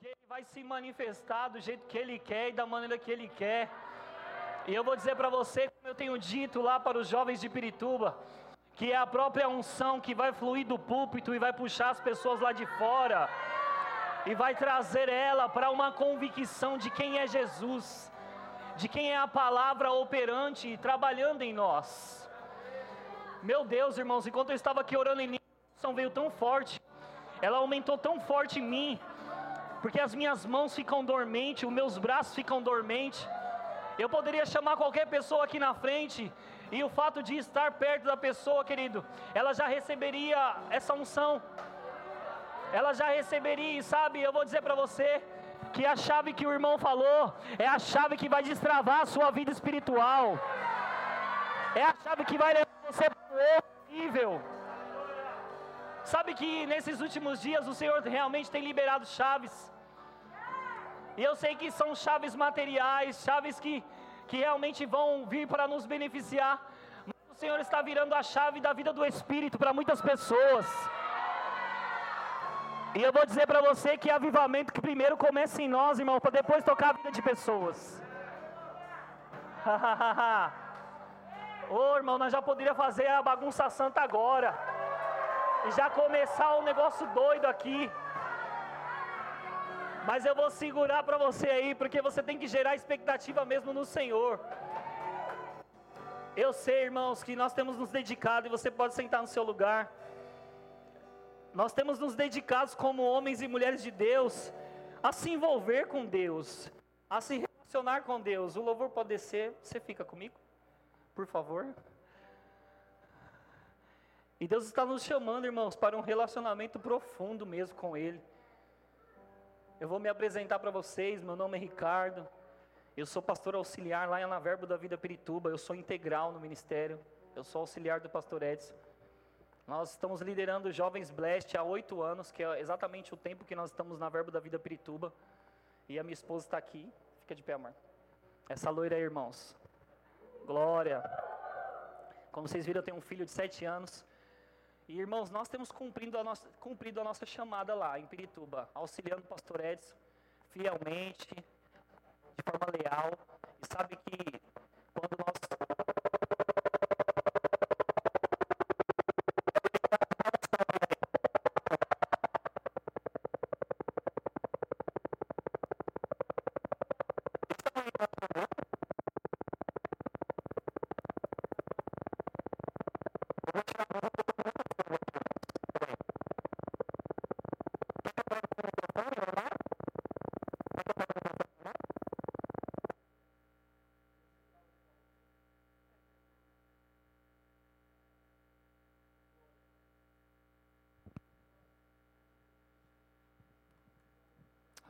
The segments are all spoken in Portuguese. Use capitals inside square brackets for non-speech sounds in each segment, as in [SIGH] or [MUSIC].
Porque ele vai se manifestar do jeito que ele quer e da maneira que ele quer. E eu vou dizer para você, como eu tenho dito lá para os jovens de Pirituba, que é a própria unção que vai fluir do púlpito e vai puxar as pessoas lá de fora e vai trazer ela para uma convicção de quem é Jesus, de quem é a palavra operante e trabalhando em nós. Meu Deus, irmãos, enquanto eu estava aqui orando em mim, a unção veio tão forte, ela aumentou tão forte em mim, porque as minhas mãos ficam dormentes, os meus braços ficam dormentes. Eu poderia chamar qualquer pessoa aqui na frente, e o fato de estar perto da pessoa, querido, ela já receberia essa unção ela já receberia, e sabe, eu vou dizer para você que a chave que o irmão falou é a chave que vai destravar a sua vida espiritual. É a chave que vai levar você para um outro nível. Sabe que nesses últimos dias o Senhor realmente tem liberado chaves. E eu sei que são chaves materiais, chaves que, que realmente vão vir para nos beneficiar. Mas o Senhor está virando a chave da vida do Espírito para muitas pessoas. E eu vou dizer para você que avivamento que primeiro começa em nós, irmão, para depois tocar a vida de pessoas. [LAUGHS] Ô oh, irmão, nós já poderíamos fazer a bagunça santa agora. Já começar um negócio doido aqui. Mas eu vou segurar para você aí, porque você tem que gerar expectativa mesmo no Senhor. Eu sei, irmãos, que nós temos nos dedicado e você pode sentar no seu lugar. Nós temos nos dedicado como homens e mulheres de Deus a se envolver com Deus, a se relacionar com Deus. O louvor pode descer, você fica comigo? Por favor. E Deus está nos chamando, irmãos, para um relacionamento profundo mesmo com Ele. Eu vou me apresentar para vocês, meu nome é Ricardo. Eu sou pastor auxiliar lá na Verbo da Vida Pirituba, eu sou integral no ministério. Eu sou auxiliar do pastor Edson. Nós estamos liderando Jovens Blast há oito anos, que é exatamente o tempo que nós estamos na Verbo da Vida Pirituba. E a minha esposa está aqui. Fica de pé, amor. Essa loira aí, irmãos. Glória. Como vocês viram, eu tenho um filho de sete anos. E, irmãos, nós temos cumprido a nossa, cumprido a nossa chamada lá em Pirituba, auxiliando o pastor Edson fielmente, de forma leal. E sabe que quando nós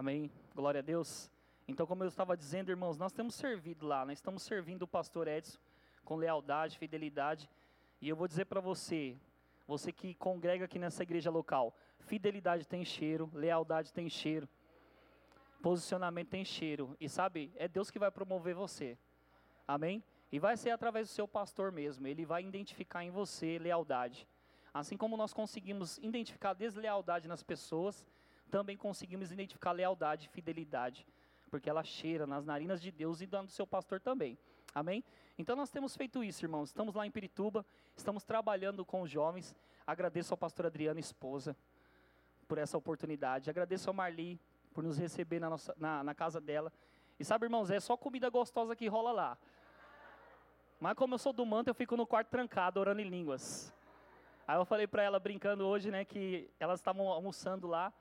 Amém? Glória a Deus. Então, como eu estava dizendo, irmãos, nós temos servido lá, nós estamos servindo o pastor Edson com lealdade, fidelidade. E eu vou dizer para você, você que congrega aqui nessa igreja local, fidelidade tem cheiro, lealdade tem cheiro, posicionamento tem cheiro. E sabe, é Deus que vai promover você. Amém? E vai ser através do seu pastor mesmo. Ele vai identificar em você lealdade. Assim como nós conseguimos identificar deslealdade nas pessoas, também conseguimos identificar lealdade e fidelidade, porque ela cheira nas narinas de Deus e dando seu pastor também. Amém? Então nós temos feito isso, irmãos. Estamos lá em Pirituba, estamos trabalhando com os jovens. Agradeço ao pastor Adriano, esposa, por essa oportunidade. Agradeço ao Marli por nos receber na, nossa, na, na casa dela. E sabe, irmãos, é só comida gostosa que rola lá. Mas como eu sou do manto, eu fico no quarto trancado, orando em línguas. Aí eu falei para ela, brincando hoje, né, que elas estavam almoçando lá.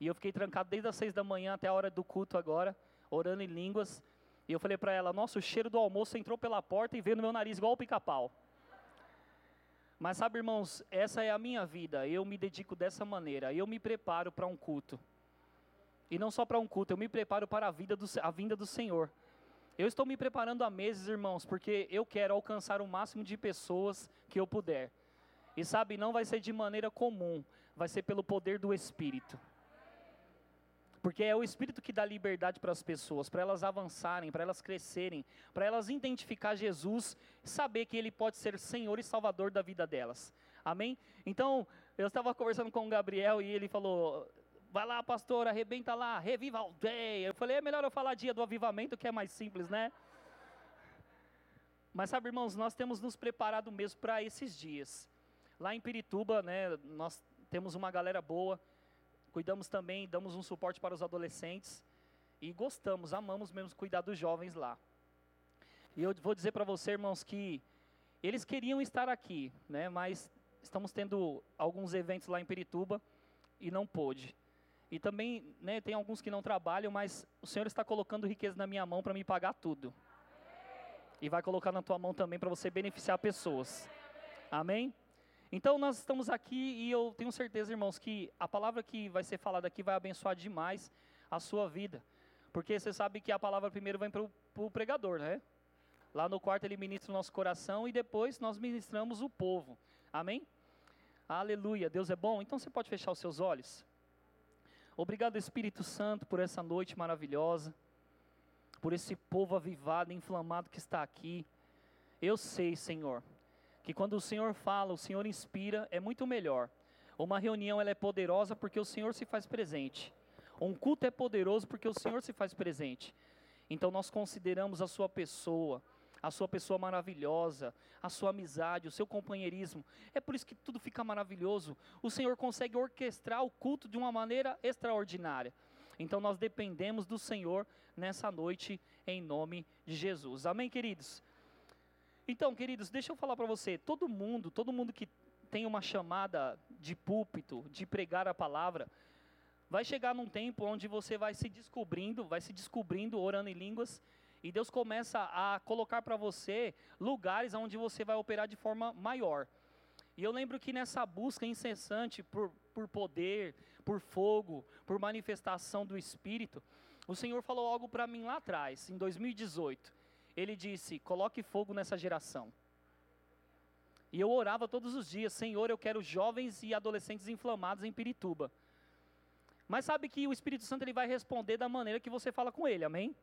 E eu fiquei trancado desde as seis da manhã até a hora do culto agora, orando em línguas. E eu falei para ela: Nossa, o cheiro do almoço entrou pela porta e veio no meu nariz igual o pica-pau. Mas sabe, irmãos, essa é a minha vida. Eu me dedico dessa maneira. Eu me preparo para um culto. E não só para um culto, eu me preparo para a, vida do, a vinda do Senhor. Eu estou me preparando há meses, irmãos, porque eu quero alcançar o máximo de pessoas que eu puder. E sabe, não vai ser de maneira comum, vai ser pelo poder do Espírito. Porque é o Espírito que dá liberdade para as pessoas, para elas avançarem, para elas crescerem, para elas identificar Jesus, saber que Ele pode ser Senhor e Salvador da vida delas. Amém? Então, eu estava conversando com o Gabriel e ele falou: vai lá, pastor, arrebenta lá, reviva a aldeia. Eu falei, é melhor eu falar dia do avivamento, que é mais simples, né? Mas sabe, irmãos, nós temos nos preparado mesmo para esses dias. Lá em Pirituba, né, nós temos uma galera boa, cuidamos também, damos um suporte para os adolescentes e gostamos, amamos mesmo cuidar dos jovens lá. E eu vou dizer para você, irmãos, que eles queriam estar aqui, né, mas estamos tendo alguns eventos lá em Pirituba e não pôde. E também, né, tem alguns que não trabalham, mas o Senhor está colocando riqueza na minha mão para me pagar tudo. E vai colocar na tua mão também para você beneficiar pessoas. Amém? Então nós estamos aqui e eu tenho certeza, irmãos, que a palavra que vai ser falada aqui vai abençoar demais a sua vida. Porque você sabe que a palavra primeiro vem para o pregador, né? Lá no quarto ele ministra o nosso coração e depois nós ministramos o povo. Amém? Aleluia, Deus é bom. Então você pode fechar os seus olhos. Obrigado, Espírito Santo, por essa noite maravilhosa, por esse povo avivado, inflamado que está aqui. Eu sei, Senhor, que quando o Senhor fala, o Senhor inspira, é muito melhor. Uma reunião ela é poderosa porque o Senhor se faz presente. Um culto é poderoso porque o Senhor se faz presente. Então nós consideramos a sua pessoa, a sua pessoa maravilhosa, a sua amizade, o seu companheirismo. É por isso que tudo fica maravilhoso. O Senhor consegue orquestrar o culto de uma maneira extraordinária. Então nós dependemos do Senhor nessa noite, em nome de Jesus. Amém, queridos? Então, queridos, deixa eu falar para você: todo mundo, todo mundo que tem uma chamada de púlpito, de pregar a palavra, vai chegar num tempo onde você vai se descobrindo, vai se descobrindo orando em línguas e Deus começa a colocar para você lugares onde você vai operar de forma maior. E eu lembro que nessa busca incessante por, por poder, por fogo, por manifestação do Espírito, o Senhor falou algo para mim lá atrás, em 2018. Ele disse: coloque fogo nessa geração. E eu orava todos os dias: Senhor, eu quero jovens e adolescentes inflamados em Pirituba. Mas sabe que o Espírito Santo ele vai responder da maneira que você fala com ele, amém?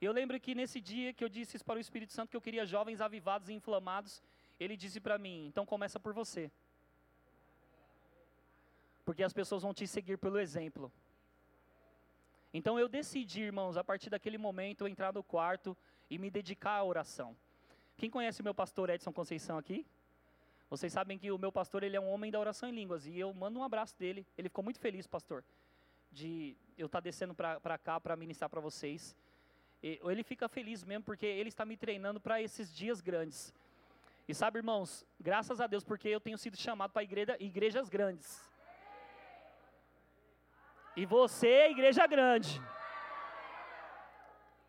Eu lembro que nesse dia que eu disse para o Espírito Santo que eu queria jovens avivados e inflamados, ele disse para mim: então começa por você. Porque as pessoas vão te seguir pelo exemplo. Então eu decidi, irmãos, a partir daquele momento, entrar no quarto e me dedicar à oração. Quem conhece o meu pastor Edson Conceição aqui? Vocês sabem que o meu pastor ele é um homem da oração em línguas e eu mando um abraço dele. Ele ficou muito feliz, pastor, de eu estar tá descendo para cá para ministrar para vocês ele fica feliz mesmo porque ele está me treinando para esses dias grandes. E sabe, irmãos, graças a Deus, porque eu tenho sido chamado para igreja, igrejas grandes. E você é igreja grande.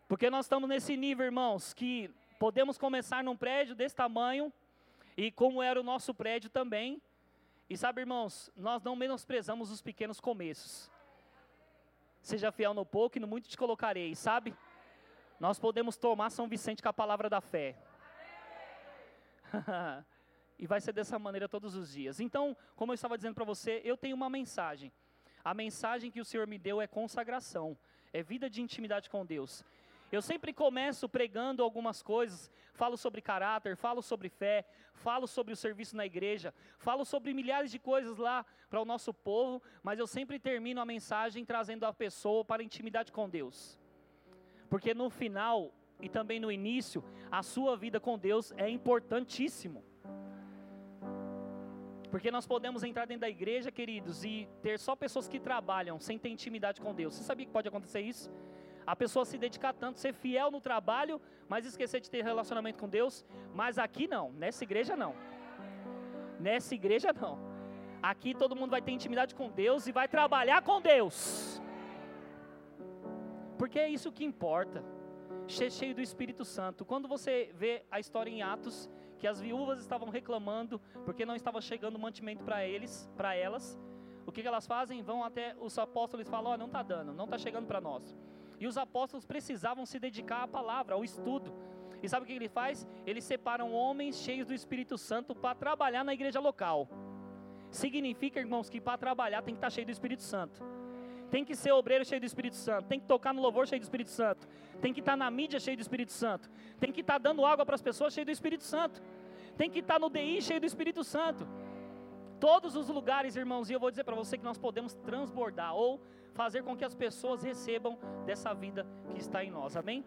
Porque nós estamos nesse nível, irmãos, que podemos começar num prédio desse tamanho, e como era o nosso prédio também. E sabe, irmãos, nós não menosprezamos os pequenos começos. Seja fiel no pouco e no muito te colocarei, sabe? Nós podemos tomar São Vicente com a palavra da fé. [LAUGHS] e vai ser dessa maneira todos os dias. Então, como eu estava dizendo para você, eu tenho uma mensagem. A mensagem que o Senhor me deu é consagração, é vida de intimidade com Deus. Eu sempre começo pregando algumas coisas, falo sobre caráter, falo sobre fé, falo sobre o serviço na igreja, falo sobre milhares de coisas lá para o nosso povo, mas eu sempre termino a mensagem trazendo a pessoa para a intimidade com Deus. Porque no final e também no início, a sua vida com Deus é importantíssimo. Porque nós podemos entrar dentro da igreja, queridos, e ter só pessoas que trabalham sem ter intimidade com Deus. Você sabia que pode acontecer isso? A pessoa se dedicar tanto, ser fiel no trabalho, mas esquecer de ter relacionamento com Deus. Mas aqui não, nessa igreja não. Nessa igreja não. Aqui todo mundo vai ter intimidade com Deus e vai trabalhar com Deus. Porque é isso que importa. Cheio do Espírito Santo. Quando você vê a história em Atos, que as viúvas estavam reclamando porque não estava chegando mantimento para eles, para elas, o que, elas fazem? Vão até os apóstolos e falam: "Ó, oh, não está dando, não está chegando para nós". E os apóstolos precisavam se dedicar à palavra, ao estudo. E sabe o que ele faz? Eles separam homens cheios do Espírito Santo para trabalhar na igreja local. Significa, irmãos, que para trabalhar tem que estar tá cheio do Espírito Santo. Tem que ser obreiro cheio do Espírito Santo. Tem que tocar no louvor cheio do Espírito Santo. Tem que estar na mídia cheio do Espírito Santo. Tem que estar dando água para as pessoas cheio do Espírito Santo. Tem que estar no DI cheio do Espírito Santo. todos os lugares, irmãos, e eu vou dizer para você que nós podemos transbordar ou fazer com que as pessoas recebam dessa vida que está em nós. Amém?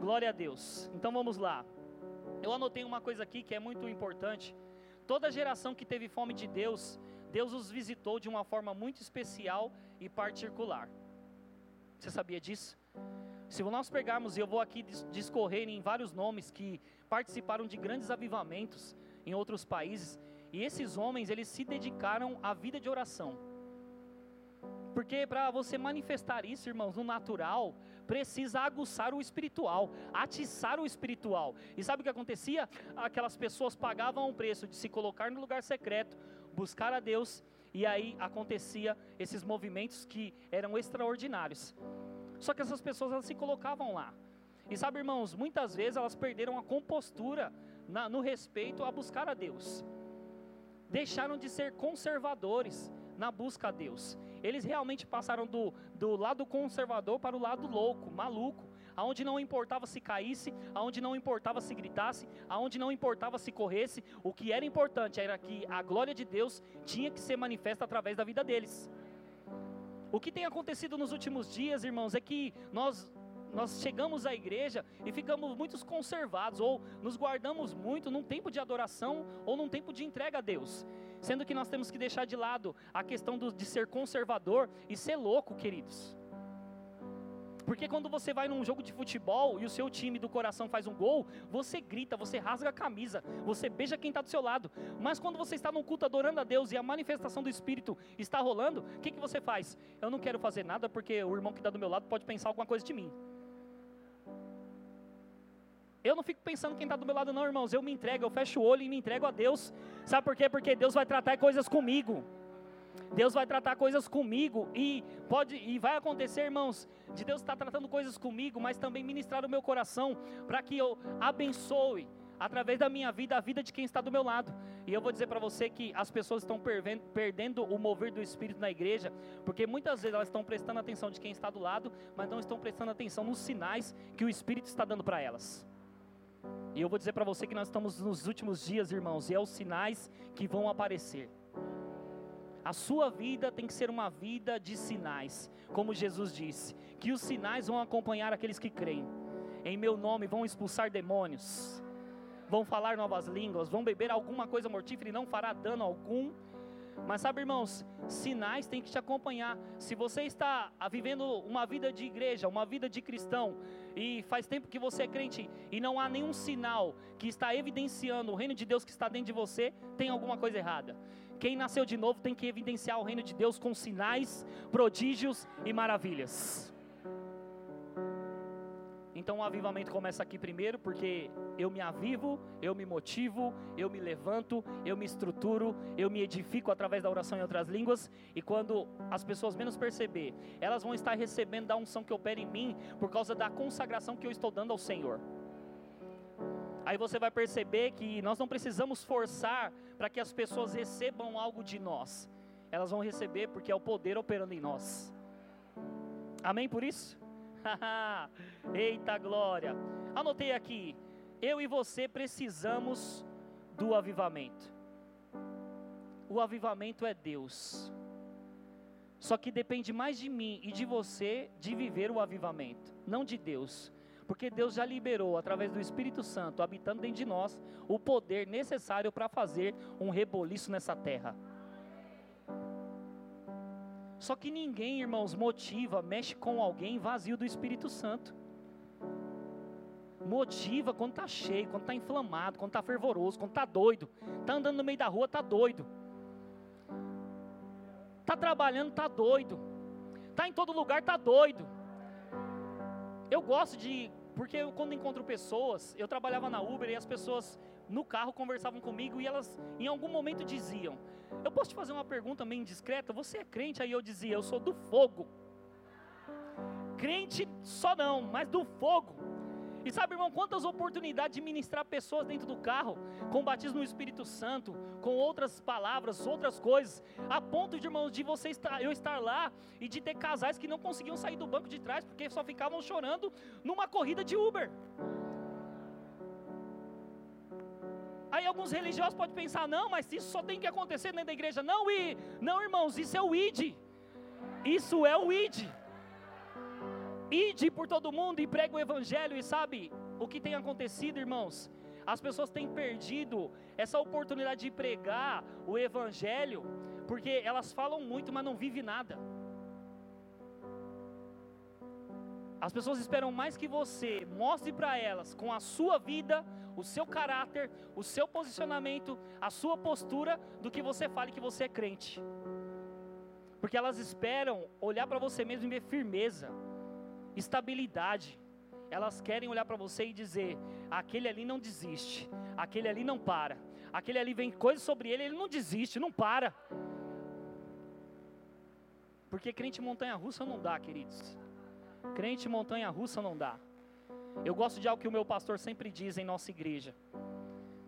Glória a Deus. Então vamos lá. Eu anotei uma coisa aqui que é muito importante. Toda geração que teve fome de Deus, Deus os visitou de uma forma muito especial e particular. Você sabia disso? Se nós pegarmos, eu vou aqui discorrer em vários nomes que participaram de grandes avivamentos em outros países, e esses homens, eles se dedicaram à vida de oração. Porque para você manifestar isso, irmãos, no natural, precisa aguçar o espiritual, atiçar o espiritual. E sabe o que acontecia? Aquelas pessoas pagavam o preço de se colocar no lugar secreto, buscar a Deus, e aí acontecia esses movimentos que eram extraordinários. Só que essas pessoas elas se colocavam lá. E sabe, irmãos, muitas vezes elas perderam a compostura na, no respeito a buscar a Deus. Deixaram de ser conservadores na busca a Deus. Eles realmente passaram do, do lado conservador para o lado louco, maluco, aonde não importava se caísse, aonde não importava se gritasse, aonde não importava se corresse, o que era importante era que a glória de Deus tinha que ser manifesta através da vida deles. O que tem acontecido nos últimos dias, irmãos, é que nós nós chegamos à igreja e ficamos muito conservados, ou nos guardamos muito num tempo de adoração ou num tempo de entrega a Deus. Sendo que nós temos que deixar de lado a questão do, de ser conservador e ser louco, queridos. Porque quando você vai num jogo de futebol e o seu time do coração faz um gol, você grita, você rasga a camisa, você beija quem está do seu lado. Mas quando você está num culto adorando a Deus e a manifestação do Espírito está rolando, o que, que você faz? Eu não quero fazer nada porque o irmão que está do meu lado pode pensar alguma coisa de mim. Eu não fico pensando quem está do meu lado, não, irmãos. Eu me entrego, eu fecho o olho e me entrego a Deus. Sabe por quê? Porque Deus vai tratar coisas comigo. Deus vai tratar coisas comigo e pode e vai acontecer, irmãos, de Deus estar tratando coisas comigo, mas também ministrar o meu coração para que eu abençoe através da minha vida a vida de quem está do meu lado. E eu vou dizer para você que as pessoas estão perdendo o mover do Espírito na igreja, porque muitas vezes elas estão prestando atenção de quem está do lado, mas não estão prestando atenção nos sinais que o Espírito está dando para elas. E eu vou dizer para você que nós estamos nos últimos dias, irmãos, e é os sinais que vão aparecer. A sua vida tem que ser uma vida de sinais, como Jesus disse, que os sinais vão acompanhar aqueles que creem. Em meu nome vão expulsar demônios, vão falar novas línguas, vão beber alguma coisa mortífera e não fará dano algum mas sabe, irmãos, sinais têm que te acompanhar. Se você está vivendo uma vida de igreja, uma vida de cristão, e faz tempo que você é crente e não há nenhum sinal que está evidenciando o reino de Deus que está dentro de você, tem alguma coisa errada. Quem nasceu de novo tem que evidenciar o reino de Deus com sinais, prodígios e maravilhas. Então o avivamento começa aqui primeiro, porque eu me avivo, eu me motivo, eu me levanto, eu me estruturo, eu me edifico através da oração em outras línguas, e quando as pessoas menos perceber, elas vão estar recebendo da unção que opera em mim por causa da consagração que eu estou dando ao Senhor. Aí você vai perceber que nós não precisamos forçar para que as pessoas recebam algo de nós. Elas vão receber porque é o poder operando em nós. Amém por isso? [LAUGHS] Eita glória! Anotei aqui. Eu e você precisamos do avivamento. O avivamento é Deus. Só que depende mais de mim e de você de viver o avivamento, não de Deus. Porque Deus já liberou, através do Espírito Santo, habitando dentro de nós, o poder necessário para fazer um reboliço nessa terra. Só que ninguém, irmãos, motiva, mexe com alguém vazio do Espírito Santo. Motiva quando está cheio, quando está inflamado, quando está fervoroso, quando está doido. Está andando no meio da rua, está doido. Está trabalhando, está doido. Está em todo lugar, está doido. Eu gosto de, porque eu, quando encontro pessoas, eu trabalhava na Uber e as pessoas no carro conversavam comigo e elas em algum momento diziam: Eu posso te fazer uma pergunta meio indiscreta? Você é crente? Aí eu dizia: Eu sou do fogo. Crente só não, mas do fogo. E sabe, irmão, quantas oportunidades de ministrar pessoas dentro do carro, com batismo no Espírito Santo, com outras palavras, outras coisas, a ponto de, irmãos, de você estar, eu estar lá e de ter casais que não conseguiam sair do banco de trás porque só ficavam chorando numa corrida de Uber. Aí alguns religiosos podem pensar, não, mas isso só tem que acontecer dentro da igreja. Não, e não, irmãos, isso é o id. Isso é o id. Ide por todo mundo e prega o evangelho e sabe o que tem acontecido, irmãos? As pessoas têm perdido essa oportunidade de pregar o evangelho, porque elas falam muito, mas não vivem nada. As pessoas esperam mais que você mostre para elas com a sua vida, o seu caráter, o seu posicionamento, a sua postura, do que você fale que você é crente. Porque elas esperam olhar para você mesmo e ver firmeza, estabilidade. Elas querem olhar para você e dizer: aquele ali não desiste, aquele ali não para, aquele ali vem coisa sobre ele, ele não desiste, não para. Porque crente montanha russa não dá, queridos. Crente montanha russa não dá. Eu gosto de algo que o meu pastor sempre diz em nossa igreja: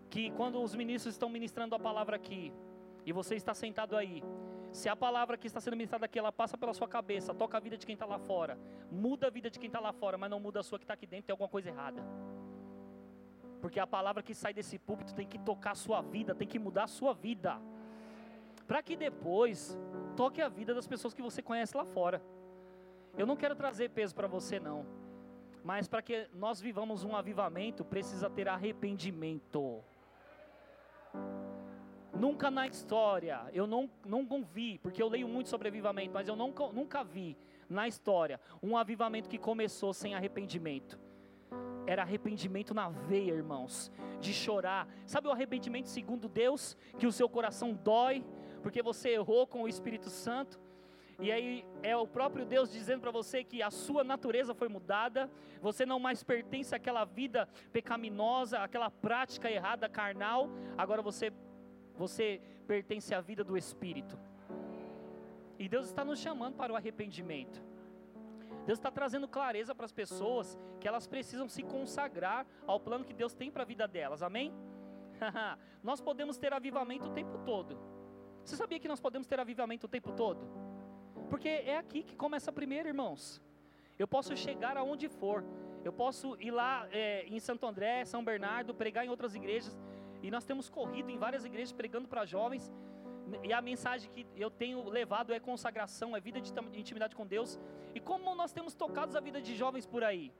que quando os ministros estão ministrando a palavra aqui, e você está sentado aí, se a palavra que está sendo ministrada aqui, ela passa pela sua cabeça, toca a vida de quem está lá fora, muda a vida de quem está lá fora, mas não muda a sua que está aqui dentro, tem alguma coisa errada. Porque a palavra que sai desse púlpito tem que tocar a sua vida, tem que mudar a sua vida. Para que depois toque a vida das pessoas que você conhece lá fora. Eu não quero trazer peso para você, não. Mas para que nós vivamos um avivamento, precisa ter arrependimento. Nunca na história, eu não, não vi, porque eu leio muito sobre avivamento, mas eu nunca, nunca vi na história um avivamento que começou sem arrependimento. Era arrependimento na veia, irmãos, de chorar. Sabe o arrependimento segundo Deus? Que o seu coração dói, porque você errou com o Espírito Santo. E aí é o próprio Deus dizendo para você que a sua natureza foi mudada, você não mais pertence àquela vida pecaminosa, àquela prática errada carnal, agora você você pertence à vida do Espírito. E Deus está nos chamando para o arrependimento. Deus está trazendo clareza para as pessoas que elas precisam se consagrar ao plano que Deus tem para a vida delas. Amém? [LAUGHS] nós podemos ter avivamento o tempo todo. Você sabia que nós podemos ter avivamento o tempo todo? Porque é aqui que começa primeiro, irmãos. Eu posso chegar aonde for. Eu posso ir lá é, em Santo André, São Bernardo, pregar em outras igrejas. E nós temos corrido em várias igrejas pregando para jovens. E a mensagem que eu tenho levado é consagração, é vida de intimidade com Deus. E como nós temos tocado a vida de jovens por aí.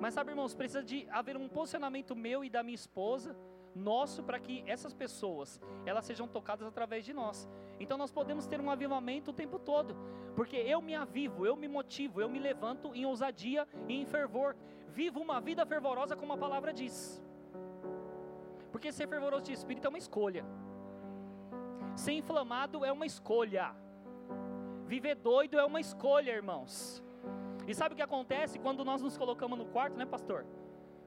Mas sabe, irmãos, precisa de haver um posicionamento meu e da minha esposa, nosso, para que essas pessoas, elas sejam tocadas através de nós. Então nós podemos ter um avivamento o tempo todo, porque eu me avivo, eu me motivo, eu me levanto em ousadia e em fervor. Vivo uma vida fervorosa como a palavra diz. Porque ser fervoroso de espírito é uma escolha. Ser inflamado é uma escolha. Viver doido é uma escolha, irmãos. E sabe o que acontece quando nós nos colocamos no quarto, né, pastor?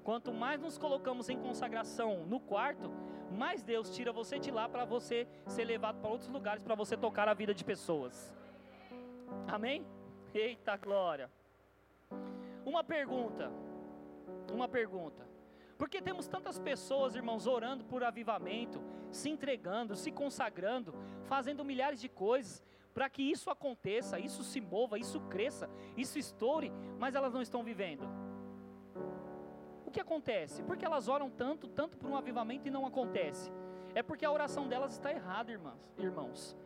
Quanto mais nos colocamos em consagração no quarto, mais Deus tira você de lá para você ser levado para outros lugares, para você tocar a vida de pessoas. Amém? Eita glória. Uma pergunta. Uma pergunta. Porque temos tantas pessoas, irmãos, orando por avivamento, se entregando, se consagrando, fazendo milhares de coisas para que isso aconteça, isso se mova, isso cresça, isso estoure, mas elas não estão vivendo. Que acontece? Porque elas oram tanto, tanto por um avivamento e não acontece. É porque a oração delas está errada, irmãs, irmãos.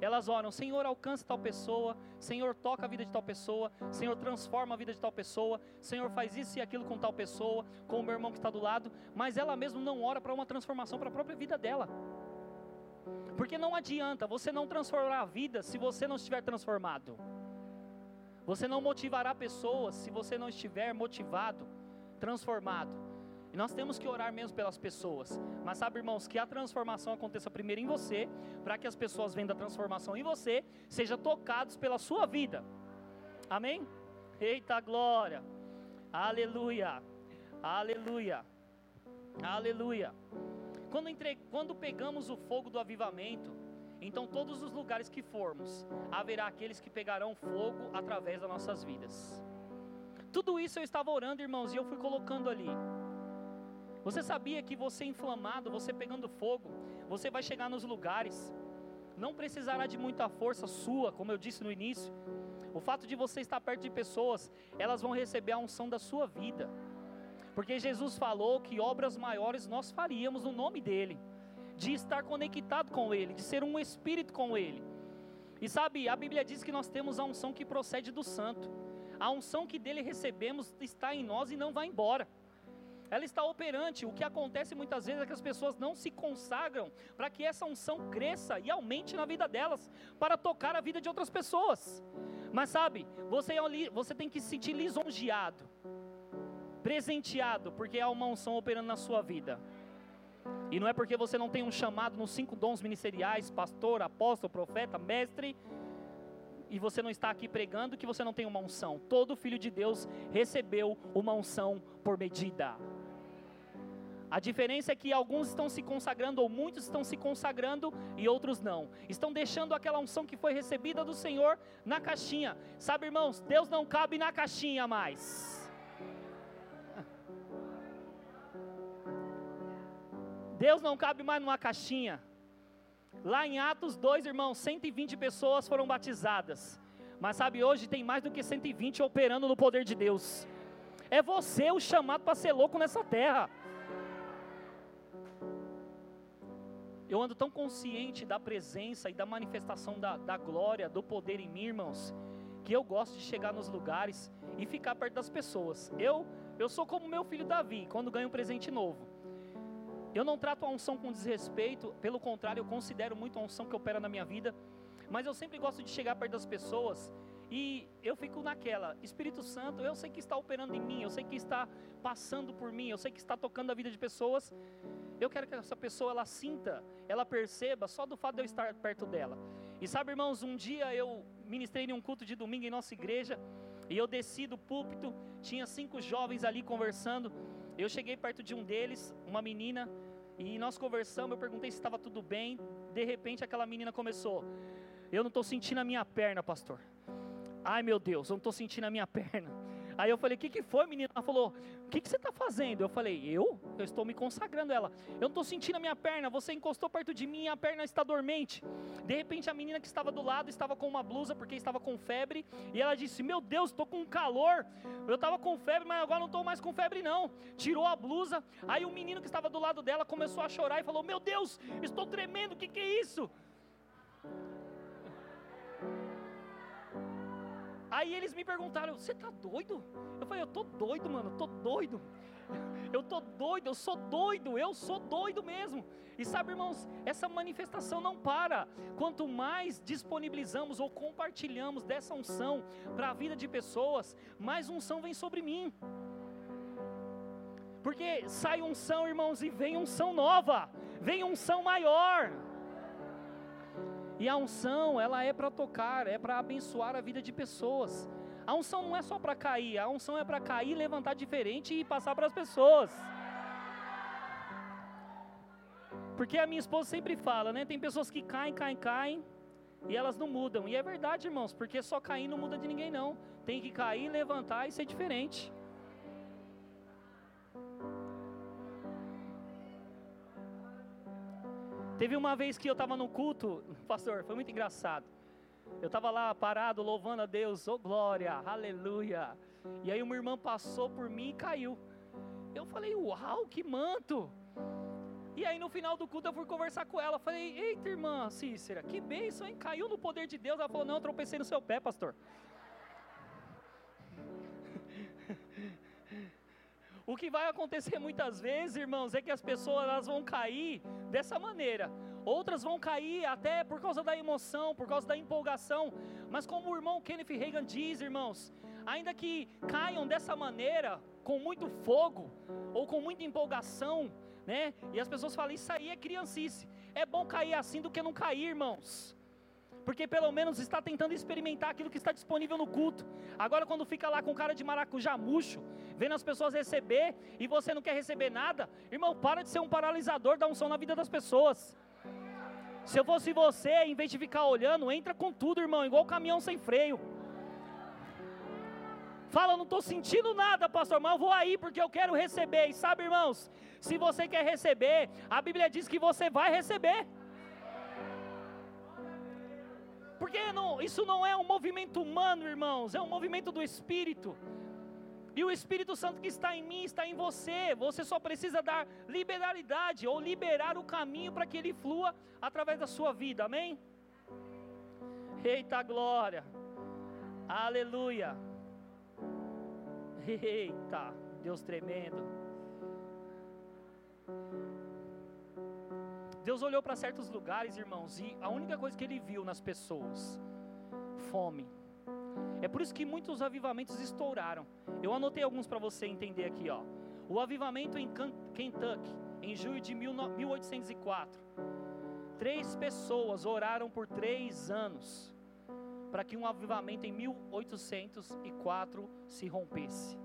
Elas oram, Senhor, alcança tal pessoa, Senhor, toca a vida de tal pessoa, Senhor, transforma a vida de tal pessoa, Senhor, faz isso e aquilo com tal pessoa, com o meu irmão que está do lado, mas ela mesma não ora para uma transformação para a própria vida dela. Porque não adianta você não transformar a vida se você não estiver transformado. Você não motivará pessoas se você não estiver motivado, transformado. E nós temos que orar mesmo pelas pessoas. Mas sabe, irmãos, que a transformação aconteça primeiro em você, para que as pessoas vendo a transformação em você, sejam tocados pela sua vida. Amém? Eita glória! Aleluia! Aleluia! Aleluia! Quando, entre... Quando pegamos o fogo do avivamento, então todos os lugares que formos, haverá aqueles que pegarão fogo através das nossas vidas. Tudo isso eu estava orando, irmãos, e eu fui colocando ali. Você sabia que você inflamado, você pegando fogo, você vai chegar nos lugares, não precisará de muita força sua, como eu disse no início. O fato de você estar perto de pessoas, elas vão receber a unção da sua vida. Porque Jesus falou que obras maiores nós faríamos no nome dEle, de estar conectado com Ele, de ser um espírito com Ele. E sabe, a Bíblia diz que nós temos a unção que procede do Santo. A unção que dele recebemos está em nós e não vai embora. Ela está operante. O que acontece muitas vezes é que as pessoas não se consagram para que essa unção cresça e aumente na vida delas, para tocar a vida de outras pessoas. Mas sabe, você, é você tem que se sentir lisonjeado, presenteado, porque há uma unção operando na sua vida. E não é porque você não tem um chamado nos cinco dons ministeriais, pastor, apóstolo, profeta, mestre, e você não está aqui pregando que você não tem uma unção. Todo filho de Deus recebeu uma unção por medida. A diferença é que alguns estão se consagrando, ou muitos estão se consagrando e outros não. Estão deixando aquela unção que foi recebida do Senhor na caixinha. Sabe, irmãos, Deus não cabe na caixinha mais. Deus não cabe mais numa caixinha. Lá em Atos 2, irmãos, 120 pessoas foram batizadas. Mas sabe, hoje tem mais do que 120 operando no poder de Deus. É você o chamado para ser louco nessa terra. Eu ando tão consciente da presença e da manifestação da, da glória, do poder em mim, irmãos, que eu gosto de chegar nos lugares e ficar perto das pessoas. Eu, eu sou como meu filho Davi, quando ganha um presente novo. Eu não trato a unção com desrespeito, pelo contrário, eu considero muito a unção que opera na minha vida, mas eu sempre gosto de chegar perto das pessoas e eu fico naquela, Espírito Santo, eu sei que está operando em mim, eu sei que está passando por mim, eu sei que está tocando a vida de pessoas. Eu quero que essa pessoa ela sinta, ela perceba só do fato de eu estar perto dela. E sabe, irmãos, um dia eu ministrei em um culto de domingo em nossa igreja, e eu desci do púlpito, tinha cinco jovens ali conversando. Eu cheguei perto de um deles, uma menina, e nós conversamos, eu perguntei se estava tudo bem. De repente aquela menina começou: Eu não estou sentindo a minha perna, pastor. Ai meu Deus, eu não estou sentindo a minha [LAUGHS] perna. Aí eu falei, o que, que foi, menina? Ela falou, o que, que você está fazendo? Eu falei, eu? Eu estou me consagrando. Ela, eu não estou sentindo a minha perna, você encostou perto de mim e a perna está dormente. De repente a menina que estava do lado estava com uma blusa porque estava com febre. E ela disse, meu Deus, estou com calor. Eu estava com febre, mas agora não estou mais com febre não. Tirou a blusa. Aí o menino que estava do lado dela começou a chorar e falou, meu Deus, estou tremendo, o que, que é isso? Aí eles me perguntaram: Você tá doido? Eu falei: Eu tô doido, mano, eu tô doido. Eu tô doido, eu sou doido, eu sou doido mesmo. E sabe, irmãos, essa manifestação não para. Quanto mais disponibilizamos ou compartilhamos dessa unção para a vida de pessoas, mais unção vem sobre mim. Porque sai unção, irmãos, e vem unção nova, vem unção maior. E a unção, ela é para tocar, é para abençoar a vida de pessoas. A unção não é só para cair, a unção é para cair, levantar diferente e passar para as pessoas. Porque a minha esposa sempre fala, né? Tem pessoas que caem, caem, caem e elas não mudam. E é verdade, irmãos, porque só cair não muda de ninguém não. Tem que cair, levantar e ser diferente. Teve uma vez que eu estava no culto, [LAUGHS] pastor, foi muito engraçado. Eu estava lá parado, louvando a Deus, oh glória, aleluia. E aí uma irmã passou por mim e caiu. Eu falei, uau, que manto. E aí no final do culto eu fui conversar com ela. Falei, eita irmã Cícera, que bênção, hein? Caiu no poder de Deus. Ela falou, não, eu tropecei no seu pé, pastor. O que vai acontecer muitas vezes, irmãos, é que as pessoas elas vão cair dessa maneira. Outras vão cair até por causa da emoção, por causa da empolgação. Mas como o irmão Kenneth Reagan diz, irmãos, ainda que caiam dessa maneira, com muito fogo ou com muita empolgação, né? E as pessoas falam, isso aí é criancice. É bom cair assim do que não cair, irmãos porque pelo menos está tentando experimentar aquilo que está disponível no culto. Agora, quando fica lá com cara de maracujá murcho, vendo as pessoas receber e você não quer receber nada, irmão, para de ser um paralisador da unção na vida das pessoas. Se eu fosse você, em vez de ficar olhando, entra com tudo, irmão, igual caminhão sem freio. Fala, não estou sentindo nada, pastor, mas eu vou aí porque eu quero receber. E sabe, irmãos, se você quer receber, a Bíblia diz que você vai receber. Porque não, isso não é um movimento humano, irmãos, é um movimento do Espírito. E o Espírito Santo que está em mim está em você. Você só precisa dar liberalidade ou liberar o caminho para que ele flua através da sua vida. Amém? Eita glória. Aleluia. Eita, Deus tremendo. Deus olhou para certos lugares, irmãos, e a única coisa que ele viu nas pessoas, fome. É por isso que muitos avivamentos estouraram. Eu anotei alguns para você entender aqui, ó. O avivamento em Kentucky, em julho de 1804. Três pessoas oraram por três anos para que um avivamento em 1804 se rompesse.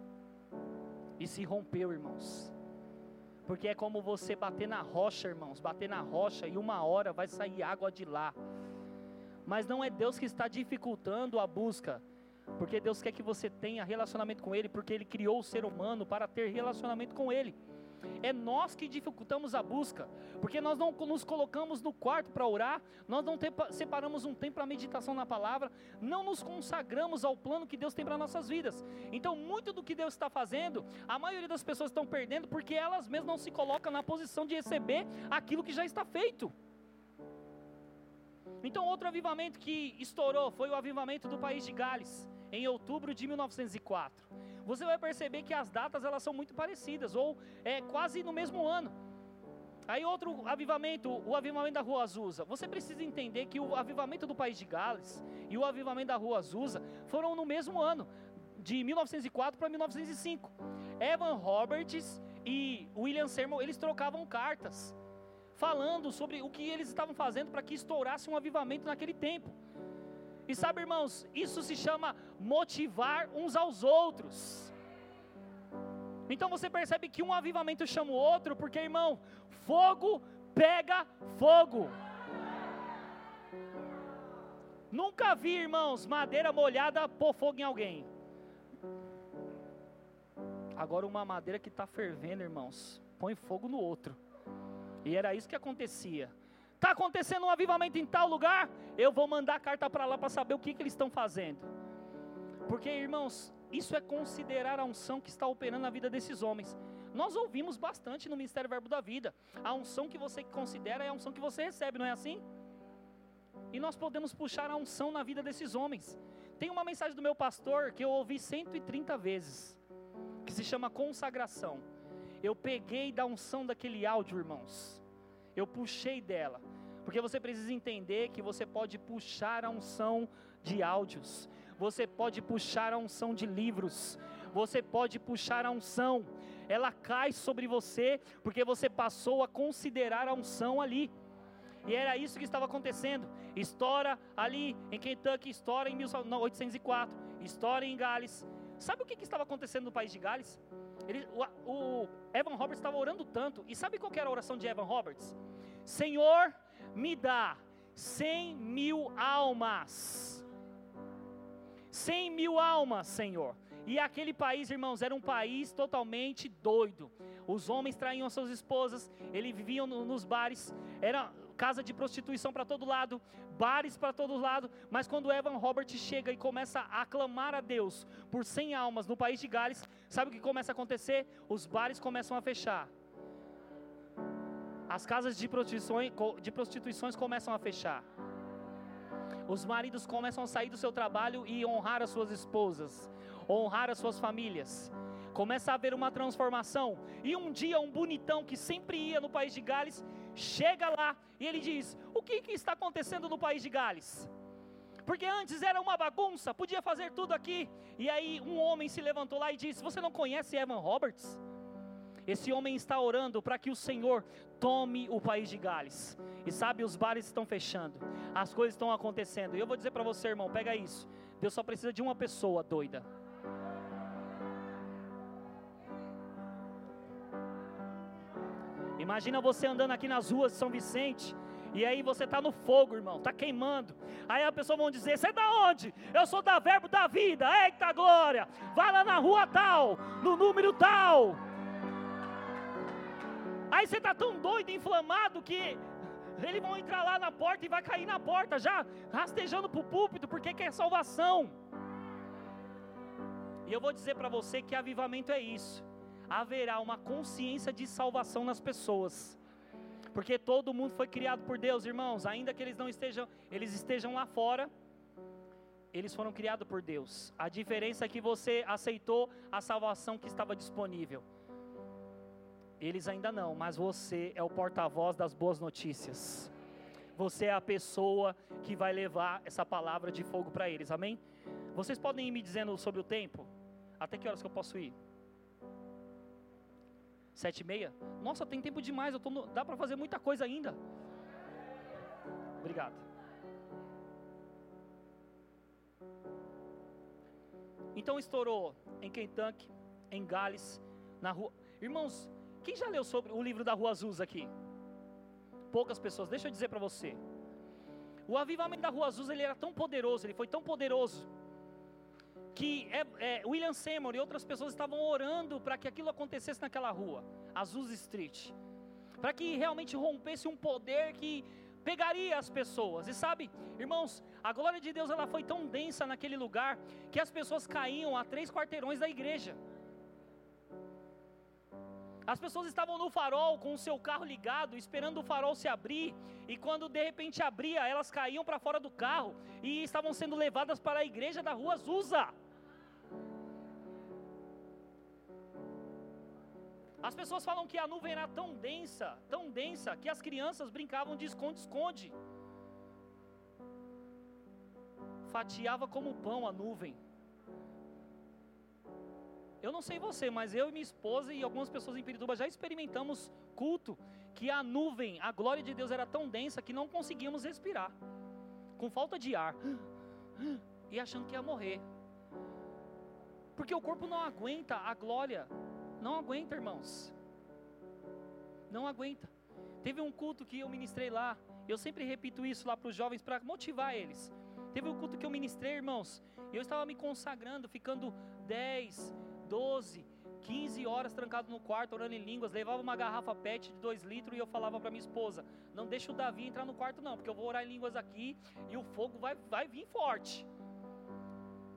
E se rompeu, irmãos. Porque é como você bater na rocha, irmãos, bater na rocha e uma hora vai sair água de lá. Mas não é Deus que está dificultando a busca, porque Deus quer que você tenha relacionamento com Ele, porque Ele criou o ser humano para ter relacionamento com Ele. É nós que dificultamos a busca, porque nós não nos colocamos no quarto para orar, nós não separamos um tempo para meditação na palavra, não nos consagramos ao plano que Deus tem para nossas vidas. Então, muito do que Deus está fazendo, a maioria das pessoas estão perdendo porque elas mesmas não se colocam na posição de receber aquilo que já está feito. Então, outro avivamento que estourou foi o avivamento do país de Gales, em outubro de 1904 você vai perceber que as datas elas são muito parecidas, ou é quase no mesmo ano. Aí outro avivamento, o avivamento da Rua Azusa. Você precisa entender que o avivamento do país de Gales e o avivamento da Rua Azusa foram no mesmo ano, de 1904 para 1905. Evan Roberts e William Seymour, eles trocavam cartas, falando sobre o que eles estavam fazendo para que estourasse um avivamento naquele tempo. E sabe, irmãos, isso se chama motivar uns aos outros. Então você percebe que um avivamento chama o outro, porque, irmão, fogo pega fogo. Nunca vi, irmãos, madeira molhada pôr fogo em alguém. Agora, uma madeira que está fervendo, irmãos, põe fogo no outro. E era isso que acontecia. Está acontecendo um avivamento em tal lugar, eu vou mandar carta para lá para saber o que, que eles estão fazendo. Porque, irmãos, isso é considerar a unção que está operando na vida desses homens. Nós ouvimos bastante no Ministério Verbo da Vida. A unção que você considera é a unção que você recebe, não é assim? E nós podemos puxar a unção na vida desses homens. Tem uma mensagem do meu pastor que eu ouvi 130 vezes, que se chama consagração. Eu peguei da unção daquele áudio, irmãos eu puxei dela. Porque você precisa entender que você pode puxar a unção de áudios, você pode puxar a unção de livros, você pode puxar a unção, ela cai sobre você, porque você passou a considerar a unção ali. E era isso que estava acontecendo. Estoura ali em Kentucky, estoura em 1804, estoura em Gales. Sabe o que, que estava acontecendo no país de Gales? Ele, o, o, Evan Roberts estava orando tanto. E sabe qual era a oração de Evan Roberts? Senhor, me dá cem mil almas. Cem mil almas, Senhor. E aquele país, irmãos, era um país totalmente doido. Os homens traíam suas esposas, eles viviam no, nos bares, era casa de prostituição para todo lado, bares para todo lado. Mas quando Evan Robert chega e começa a clamar a Deus por 100 almas no país de Gales, sabe o que começa a acontecer? Os bares começam a fechar. As casas de prostituições, de prostituições começam a fechar. Os maridos começam a sair do seu trabalho e honrar as suas esposas, honrar as suas famílias. Começa a haver uma transformação. E um dia, um bonitão que sempre ia no país de Gales, chega lá e ele diz: O que, que está acontecendo no país de Gales? Porque antes era uma bagunça, podia fazer tudo aqui. E aí um homem se levantou lá e disse: Você não conhece Evan Roberts? Esse homem está orando para que o Senhor tome o país de Gales. E sabe, os bares estão fechando, as coisas estão acontecendo. E eu vou dizer para você, irmão, pega isso. Deus só precisa de uma pessoa doida. Imagina você andando aqui nas ruas de São Vicente. E aí você está no fogo, irmão, está queimando. Aí a pessoa vão dizer: Você é da onde? Eu sou da Verbo da Vida. Eita glória! Vai lá na rua tal, no número tal. Aí você está tão doido, inflamado, que eles vão entrar lá na porta e vai cair na porta, já rastejando para o púlpito, porque quer salvação. E eu vou dizer para você que avivamento é isso. Haverá uma consciência de salvação nas pessoas. Porque todo mundo foi criado por Deus, irmãos, ainda que eles não estejam, eles estejam lá fora, eles foram criados por Deus. A diferença é que você aceitou a salvação que estava disponível. Eles ainda não, mas você é o porta-voz das boas notícias. Você é a pessoa que vai levar essa palavra de fogo para eles. Amém? Vocês podem ir me dizendo sobre o tempo? Até que horas que eu posso ir? Sete e meia? Nossa, tem tempo demais. Eu tô no... Dá para fazer muita coisa ainda. Obrigado. Então estourou em Kentucky, em Gales, na rua. Irmãos, quem já leu sobre o livro da Rua Azul aqui? Poucas pessoas. Deixa eu dizer para você. O avivamento da Rua Azul ele era tão poderoso, ele foi tão poderoso que é, é, William Seymour e outras pessoas estavam orando para que aquilo acontecesse naquela rua, Azusa Street, para que realmente rompesse um poder que pegaria as pessoas. E sabe, irmãos, a glória de Deus ela foi tão densa naquele lugar que as pessoas caíam a três quarteirões da igreja. As pessoas estavam no farol com o seu carro ligado, esperando o farol se abrir, e quando de repente abria, elas caíam para fora do carro e estavam sendo levadas para a igreja da rua Azusa. As pessoas falam que a nuvem era tão densa, tão densa, que as crianças brincavam de esconde-esconde. Fatiava como pão a nuvem. Eu não sei você, mas eu e minha esposa e algumas pessoas em Pirituba já experimentamos culto que a nuvem, a glória de Deus era tão densa que não conseguíamos respirar, com falta de ar, e achando que ia morrer, porque o corpo não aguenta a glória não aguenta, irmãos. Não aguenta. Teve um culto que eu ministrei lá. Eu sempre repito isso lá para os jovens para motivar eles. Teve um culto que eu ministrei, irmãos. Eu estava me consagrando, ficando 10, 12, 15 horas trancado no quarto, orando em línguas. Levava uma garrafa PET de 2 litros e eu falava para minha esposa: Não deixa o Davi entrar no quarto, não, porque eu vou orar em línguas aqui e o fogo vai, vai vir forte.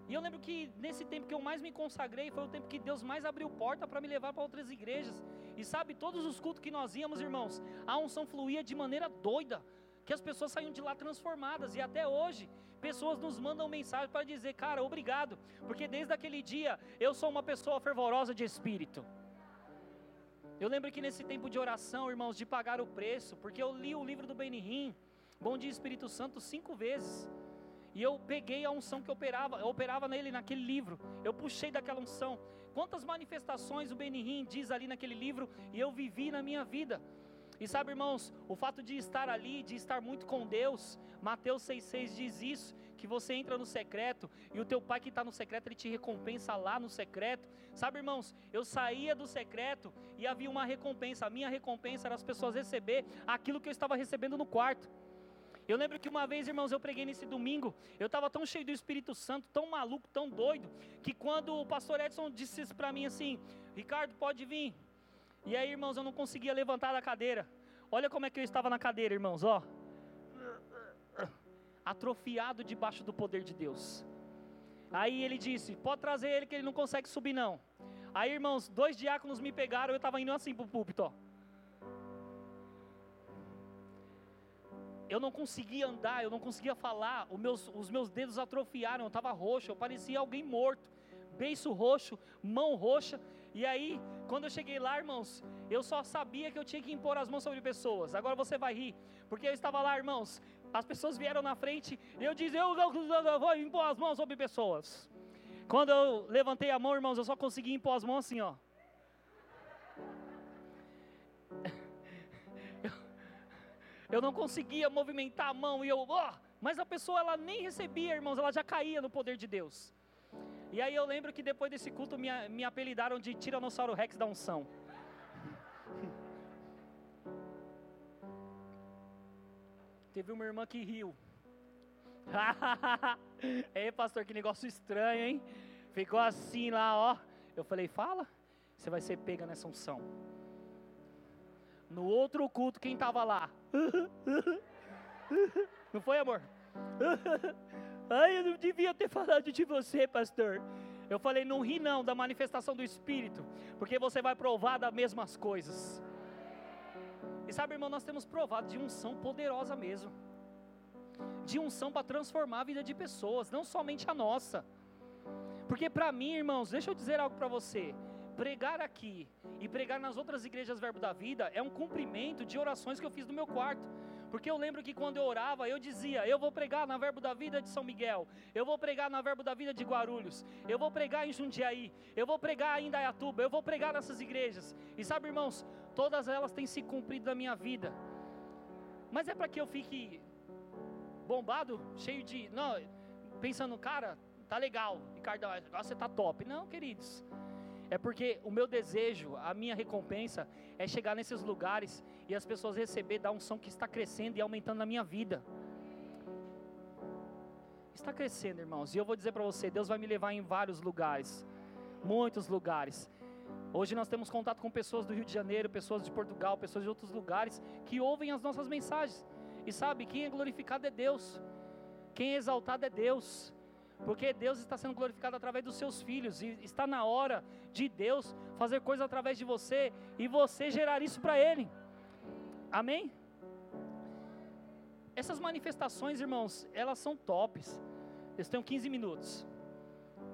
E eu lembro que nesse tempo que eu mais me consagrei foi o tempo que Deus mais abriu porta para me levar para outras igrejas. E sabe, todos os cultos que nós íamos, irmãos, a unção fluía de maneira doida, que as pessoas saíam de lá transformadas. E até hoje, pessoas nos mandam mensagem para dizer, cara, obrigado, porque desde aquele dia eu sou uma pessoa fervorosa de espírito. Eu lembro que nesse tempo de oração, irmãos, de pagar o preço, porque eu li o livro do Benihim, Bom Dia Espírito Santo, cinco vezes. E eu peguei a unção que operava, eu operava nele naquele livro. Eu puxei daquela unção. Quantas manifestações o Benihim diz ali naquele livro e eu vivi na minha vida. E sabe, irmãos, o fato de estar ali, de estar muito com Deus, Mateus 6,6 diz isso, que você entra no secreto e o teu pai que está no secreto, ele te recompensa lá no secreto. Sabe, irmãos, eu saía do secreto e havia uma recompensa. A minha recompensa era as pessoas receber aquilo que eu estava recebendo no quarto. Eu lembro que uma vez, irmãos, eu preguei nesse domingo, eu estava tão cheio do Espírito Santo, tão maluco, tão doido, que quando o pastor Edson disse isso para mim assim: Ricardo, pode vir. E aí, irmãos, eu não conseguia levantar da cadeira. Olha como é que eu estava na cadeira, irmãos, ó. Atrofiado debaixo do poder de Deus. Aí ele disse: Pode trazer ele que ele não consegue subir, não. Aí, irmãos, dois diáconos me pegaram, eu estava indo assim para o púlpito, ó. Eu não conseguia andar, eu não conseguia falar, os meus, os meus dedos atrofiaram, eu estava roxo, eu parecia alguém morto, beiço roxo, mão roxa. E aí, quando eu cheguei lá, irmãos, eu só sabia que eu tinha que impor as mãos sobre pessoas. Agora você vai rir, porque eu estava lá, irmãos, as pessoas vieram na frente, eu eu, eu, eu vou impor as mãos sobre pessoas. Quando eu levantei a mão, irmãos, eu só consegui impor as mãos assim, ó. Eu não conseguia movimentar a mão e eu, oh, mas a pessoa ela nem recebia, irmãos, ela já caía no poder de Deus. E aí eu lembro que depois desse culto me, me apelidaram de Tiranossauro Rex da unção. [LAUGHS] Teve uma irmã que riu. Ei, [LAUGHS] pastor, que negócio estranho, hein? Ficou assim lá, ó. Eu falei, fala, você vai ser pega nessa unção. No outro culto, quem estava lá? Não foi, amor? Ai, eu não devia ter falado de você, pastor. Eu falei, não ri não da manifestação do Espírito, porque você vai provar das mesmas coisas. E sabe, irmão, nós temos provado de unção poderosa mesmo. De unção para transformar a vida de pessoas, não somente a nossa. Porque para mim, irmãos, deixa eu dizer algo para você. Pregar aqui e pregar nas outras igrejas Verbo da Vida é um cumprimento de orações que eu fiz no meu quarto. Porque eu lembro que quando eu orava, eu dizia: Eu vou pregar na Verbo da Vida de São Miguel, eu vou pregar na Verbo da Vida de Guarulhos, eu vou pregar em Jundiaí, eu vou pregar em Indaiatuba, eu vou pregar nessas igrejas. E sabe, irmãos, todas elas têm se cumprido na minha vida. Mas é para que eu fique bombado, cheio de. Não, pensando, cara, tá legal, Ricardo, você tá top. Não, queridos. É porque o meu desejo, a minha recompensa é chegar nesses lugares e as pessoas receber da unção que está crescendo e aumentando na minha vida. Está crescendo, irmãos. E eu vou dizer para você, Deus vai me levar em vários lugares, muitos lugares. Hoje nós temos contato com pessoas do Rio de Janeiro, pessoas de Portugal, pessoas de outros lugares que ouvem as nossas mensagens. E sabe, quem é glorificado é Deus. Quem é exaltado é Deus porque Deus está sendo glorificado através dos seus filhos, e está na hora de Deus fazer coisas através de você, e você gerar isso para Ele, amém? Essas manifestações, irmãos, elas são tops, eu tenho 15 minutos,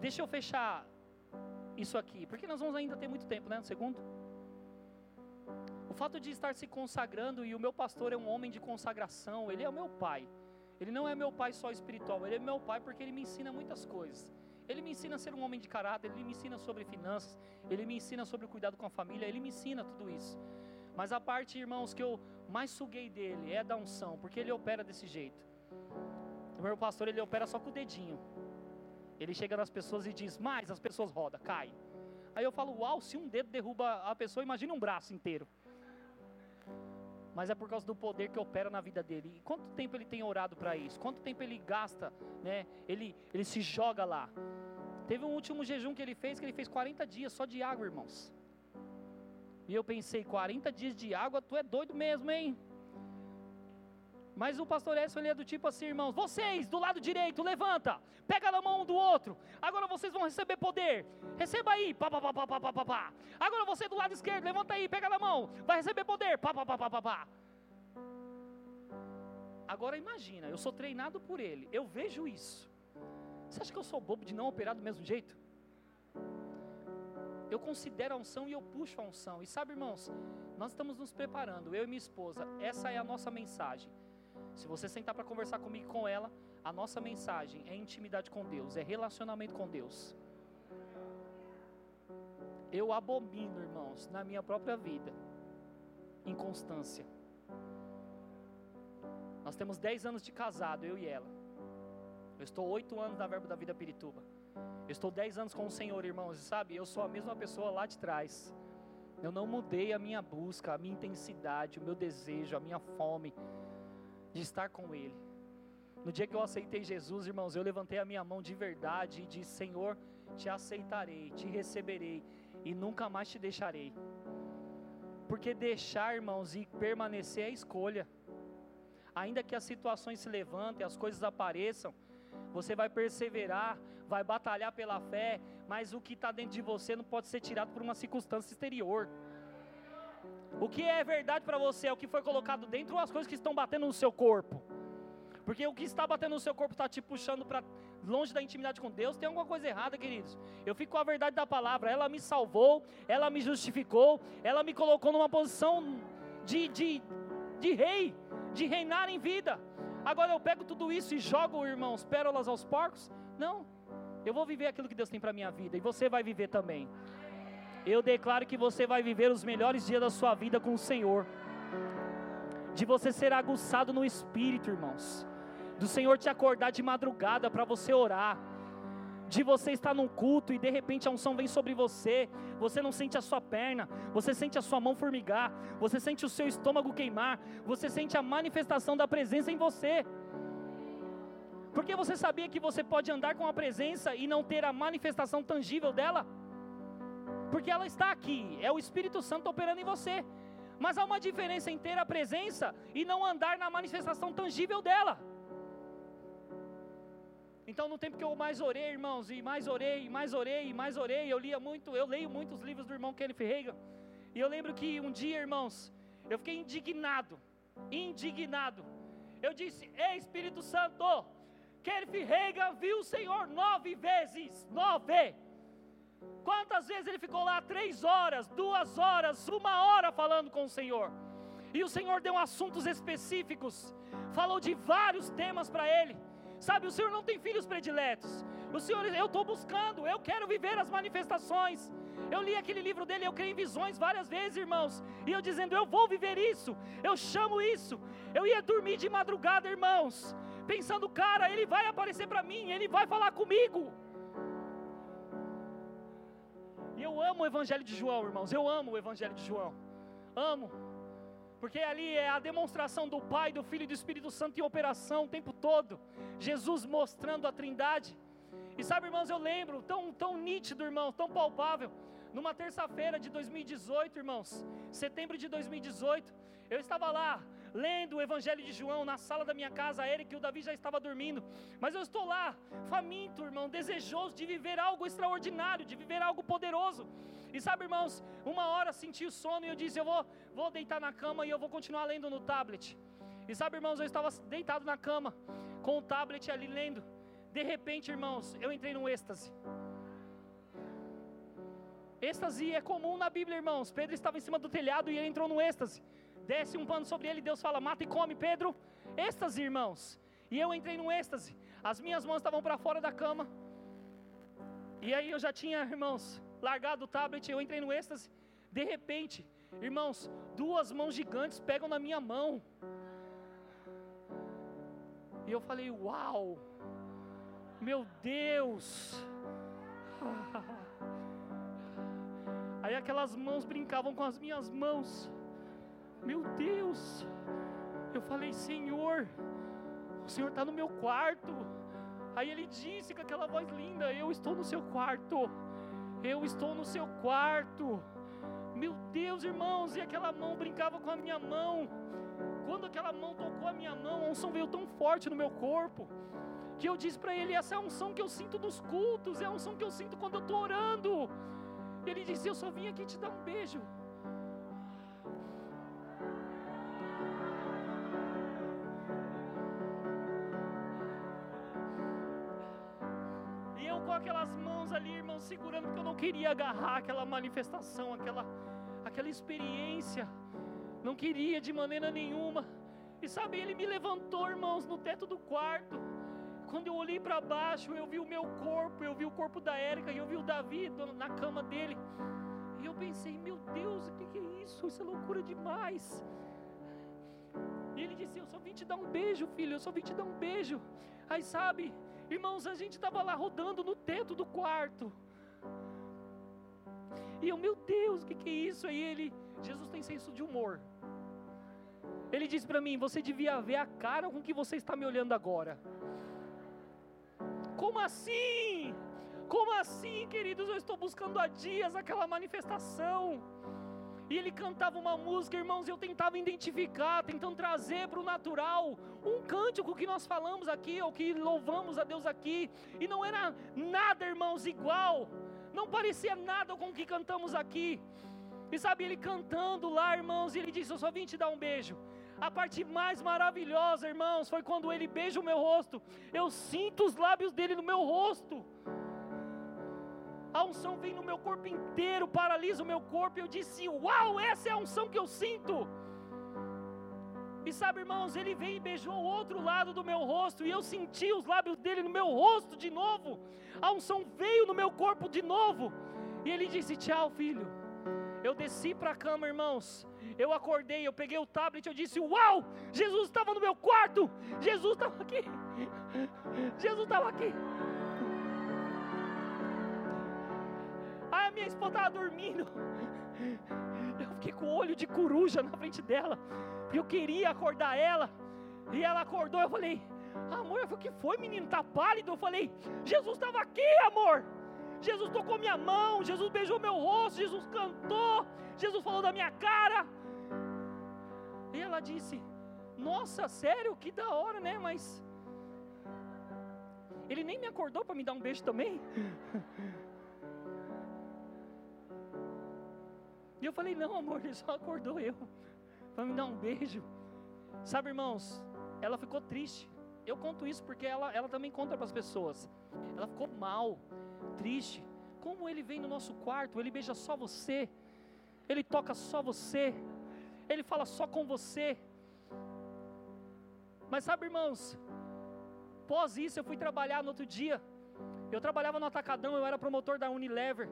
deixa eu fechar isso aqui, porque nós vamos ainda ter muito tempo, né, no segundo, o fato de estar se consagrando, e o meu pastor é um homem de consagração, ele é o meu pai, ele não é meu pai só espiritual, ele é meu pai porque ele me ensina muitas coisas. Ele me ensina a ser um homem de caráter, ele me ensina sobre finanças, ele me ensina sobre o cuidado com a família, ele me ensina tudo isso. Mas a parte, irmãos, que eu mais suguei dele é da unção, porque ele opera desse jeito. O meu pastor, ele opera só com o dedinho. Ele chega nas pessoas e diz, mais as pessoas rodam, cai. Aí eu falo, uau, se um dedo derruba a pessoa, imagina um braço inteiro mas é por causa do poder que opera na vida dele. E quanto tempo ele tem orado para isso? Quanto tempo ele gasta, né? Ele, ele se joga lá. Teve um último jejum que ele fez, que ele fez 40 dias só de água, irmãos. E eu pensei, 40 dias de água, tu é doido mesmo, hein? Mas o pastor Edson ele é do tipo assim, irmãos, vocês do lado direito, levanta, pega na mão um do outro. Agora vocês vão receber poder. Receba aí, pá, pá, pá, pá, pá, pá, pá. Agora você do lado esquerdo, levanta aí, pega na mão, vai receber poder, pá, pá, pá, pá, pá, pá. Agora imagina, eu sou treinado por ele, eu vejo isso. Você acha que eu sou bobo de não operar do mesmo jeito? Eu considero a unção e eu puxo a unção. E sabe, irmãos, nós estamos nos preparando, eu e minha esposa, essa é a nossa mensagem. Se você sentar para conversar comigo com ela, a nossa mensagem é intimidade com Deus, é relacionamento com Deus. Eu abomino, irmãos, na minha própria vida, inconstância. Nós temos 10 anos de casado, eu e ela. Eu estou 8 anos na Verbo da Vida Pirituba. Eu estou 10 anos com o Senhor, irmãos, sabe, eu sou a mesma pessoa lá de trás. Eu não mudei a minha busca, a minha intensidade, o meu desejo, a minha fome de estar com Ele. No dia que eu aceitei Jesus, irmãos, eu levantei a minha mão de verdade e disse: Senhor, te aceitarei, te receberei e nunca mais te deixarei. Porque deixar, irmãos, e permanecer é escolha. Ainda que as situações se levantem, as coisas apareçam, você vai perseverar, vai batalhar pela fé, mas o que está dentro de você não pode ser tirado por uma circunstância exterior. O que é verdade para você é o que foi colocado dentro ou as coisas que estão batendo no seu corpo. Porque o que está batendo no seu corpo está te puxando para longe da intimidade com Deus, tem alguma coisa errada, queridos. Eu fico com a verdade da palavra. Ela me salvou, ela me justificou, ela me colocou numa posição de, de, de rei, de reinar em vida. Agora eu pego tudo isso e jogo, irmãos, pérolas aos porcos? Não. Eu vou viver aquilo que Deus tem para minha vida e você vai viver também. Eu declaro que você vai viver os melhores dias da sua vida com o Senhor. De você ser aguçado no espírito, irmãos. Do Senhor te acordar de madrugada para você orar. De você estar num culto e de repente a unção vem sobre você, você não sente a sua perna, você sente a sua mão formigar, você sente o seu estômago queimar, você sente a manifestação da presença em você. Porque você sabia que você pode andar com a presença e não ter a manifestação tangível dela? Porque ela está aqui, é o Espírito Santo operando em você. Mas há uma diferença em ter a presença e não andar na manifestação tangível dela. Então, no tempo que eu mais orei, irmãos, e mais orei, e mais orei, e mais orei, eu lia muito, eu leio muitos livros do irmão Kenneth Reagan. E eu lembro que um dia, irmãos, eu fiquei indignado, indignado. Eu disse: Ei, Espírito Santo, Kenneth Reagan viu o Senhor nove vezes, nove. Quantas vezes ele ficou lá? Três horas, duas horas, uma hora falando com o Senhor. E o Senhor deu assuntos específicos, falou de vários temas para ele. Sabe, o Senhor não tem filhos prediletos. O Senhor, eu estou buscando, eu quero viver as manifestações. Eu li aquele livro dele, eu creio em visões várias vezes, irmãos. E eu dizendo, eu vou viver isso, eu chamo isso. Eu ia dormir de madrugada, irmãos, pensando, cara, ele vai aparecer para mim, ele vai falar comigo. Eu amo o Evangelho de João, irmãos, eu amo o Evangelho de João. Amo. Porque ali é a demonstração do Pai, do Filho e do Espírito Santo em operação o tempo todo. Jesus mostrando a Trindade. E sabe, irmãos, eu lembro, tão, tão nítido, irmão, tão palpável. Numa terça-feira de 2018, irmãos, setembro de 2018, eu estava lá, lendo o Evangelho de João na sala da minha casa, Eric e o Davi já estava dormindo, mas eu estou lá, faminto, irmão, desejoso de viver algo extraordinário, de viver algo poderoso. E sabe, irmãos, uma hora senti o sono e eu disse: Eu vou, vou deitar na cama e eu vou continuar lendo no tablet. E sabe, irmãos, eu estava deitado na cama, com o tablet ali lendo. De repente, irmãos, eu entrei num êxtase. Êxtase é comum na Bíblia, irmãos. Pedro estava em cima do telhado e ele entrou no êxtase. Desce um pano sobre ele, Deus fala: mata e come, Pedro. Êxtase, irmãos. E eu entrei no êxtase. As minhas mãos estavam para fora da cama. E aí eu já tinha, irmãos, largado o tablet, eu entrei no êxtase. De repente, irmãos, duas mãos gigantes pegam na minha mão. E eu falei: Uau! Meu Deus! [LAUGHS] Aí aquelas mãos brincavam com as minhas mãos. Meu Deus! Eu falei: Senhor, o Senhor está no meu quarto. Aí ele disse com aquela voz linda: Eu estou no seu quarto. Eu estou no seu quarto. Meu Deus, irmãos, e aquela mão brincava com a minha mão. Quando aquela mão tocou a minha mão, a unção veio tão forte no meu corpo, que eu disse para ele: essa é a unção que eu sinto dos cultos, é a unção que eu sinto quando eu estou orando. Ele disse: Eu só vim aqui te dar um beijo. Ali, irmão, segurando, porque eu não queria agarrar aquela manifestação, aquela, aquela experiência. Não queria de maneira nenhuma. E sabe, ele me levantou, irmãos, no teto do quarto. Quando eu olhei para baixo, eu vi o meu corpo, eu vi o corpo da Érica, eu vi o Davi na cama dele. E eu pensei, meu Deus, o que, que é isso? Isso é loucura demais. E ele disse: Eu só vim te dar um beijo, filho, eu só vim te dar um beijo. Aí sabe, irmãos, a gente estava lá rodando no teto do quarto. E eu, meu Deus, o que, que é isso? Aí ele, Jesus tem senso de humor. Ele disse para mim: Você devia ver a cara com que você está me olhando agora. Como assim? Como assim, queridos? Eu estou buscando há dias aquela manifestação. E ele cantava uma música, irmãos, eu tentava identificar, tentando trazer para o natural um cântico que nós falamos aqui, ou que louvamos a Deus aqui, e não era nada, irmãos, igual, não parecia nada com o que cantamos aqui. E sabe, ele cantando lá, irmãos, e ele disse: Eu só vim te dar um beijo. A parte mais maravilhosa, irmãos, foi quando ele beija o meu rosto. Eu sinto os lábios dele no meu rosto. A unção vem no meu corpo inteiro, paralisa o meu corpo. E eu disse: Uau, essa é a unção que eu sinto. E sabe, irmãos, ele veio e beijou o outro lado do meu rosto. E eu senti os lábios dele no meu rosto de novo. A unção veio no meu corpo de novo. E ele disse: Tchau, filho. Eu desci para a cama, irmãos. Eu acordei, eu peguei o tablet, eu disse: Uau! Jesus estava no meu quarto! Jesus estava aqui! Jesus estava aqui! Minha esposa estava dormindo. Eu fiquei com o olho de coruja na frente dela. E eu queria acordar ela. E ela acordou, eu falei: Amor, o que foi, menino? Tá pálido? Eu falei: Jesus estava aqui, amor. Jesus tocou minha mão, Jesus beijou meu rosto, Jesus cantou, Jesus falou da minha cara. E ela disse: Nossa, sério, que da hora, né? Mas. Ele nem me acordou para me dar um beijo também. E eu falei: Não, amor, [LAUGHS] ele só acordou eu para me dar um beijo. Sabe, irmãos, ela ficou triste. Eu conto isso porque ela, ela também conta para as pessoas. Ela ficou mal, triste. Como ele vem no nosso quarto, ele beija só você, ele toca só você, ele fala só com você. Mas sabe, irmãos, pós isso eu fui trabalhar no outro dia. Eu trabalhava no Atacadão, eu era promotor da Unilever.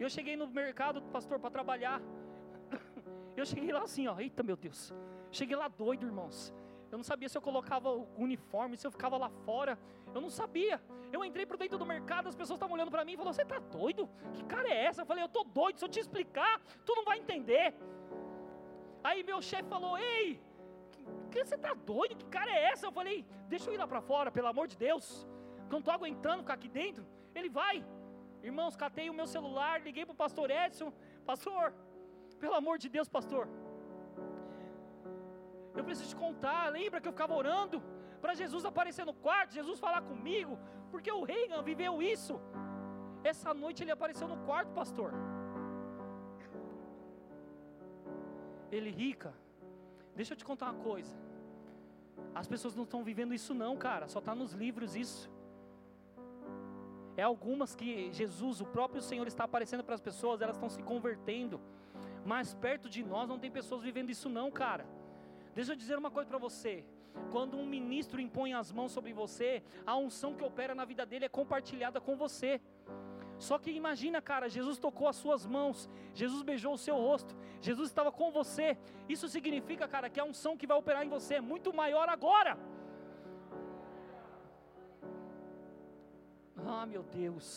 Eu cheguei no mercado, pastor, para trabalhar. [COUGHS] Eu cheguei lá assim, ó, eita meu Deus. Cheguei lá doido, irmãos. Eu não sabia se eu colocava o uniforme, se eu ficava lá fora. Eu não sabia. Eu entrei por dentro do mercado, as pessoas estavam olhando para mim e falaram: Você está doido? Que cara é essa? Eu falei: Eu estou doido. Se eu te explicar, tu não vai entender. Aí meu chefe falou: Ei, que você está doido? Que cara é essa? Eu falei: Deixa eu ir lá para fora, pelo amor de Deus. Não estou aguentando ficar aqui dentro. Ele vai. Irmãos, catei o meu celular, liguei para o pastor Edson. Pastor, pelo amor de Deus, pastor. Eu preciso te contar. Lembra que eu ficava orando para Jesus aparecer no quarto, Jesus falar comigo, porque o Reagan viveu isso. Essa noite ele apareceu no quarto, pastor. Ele rica. Deixa eu te contar uma coisa. As pessoas não estão vivendo isso não, cara. Só está nos livros isso. É algumas que Jesus, o próprio Senhor, está aparecendo para as pessoas, elas estão se convertendo. Mas perto de nós não tem pessoas vivendo isso não, cara. Deixa eu dizer uma coisa para você. Quando um ministro impõe as mãos sobre você, a unção que opera na vida dele é compartilhada com você. Só que imagina, cara, Jesus tocou as suas mãos, Jesus beijou o seu rosto, Jesus estava com você. Isso significa, cara, que a unção que vai operar em você é muito maior agora. Ah, meu Deus.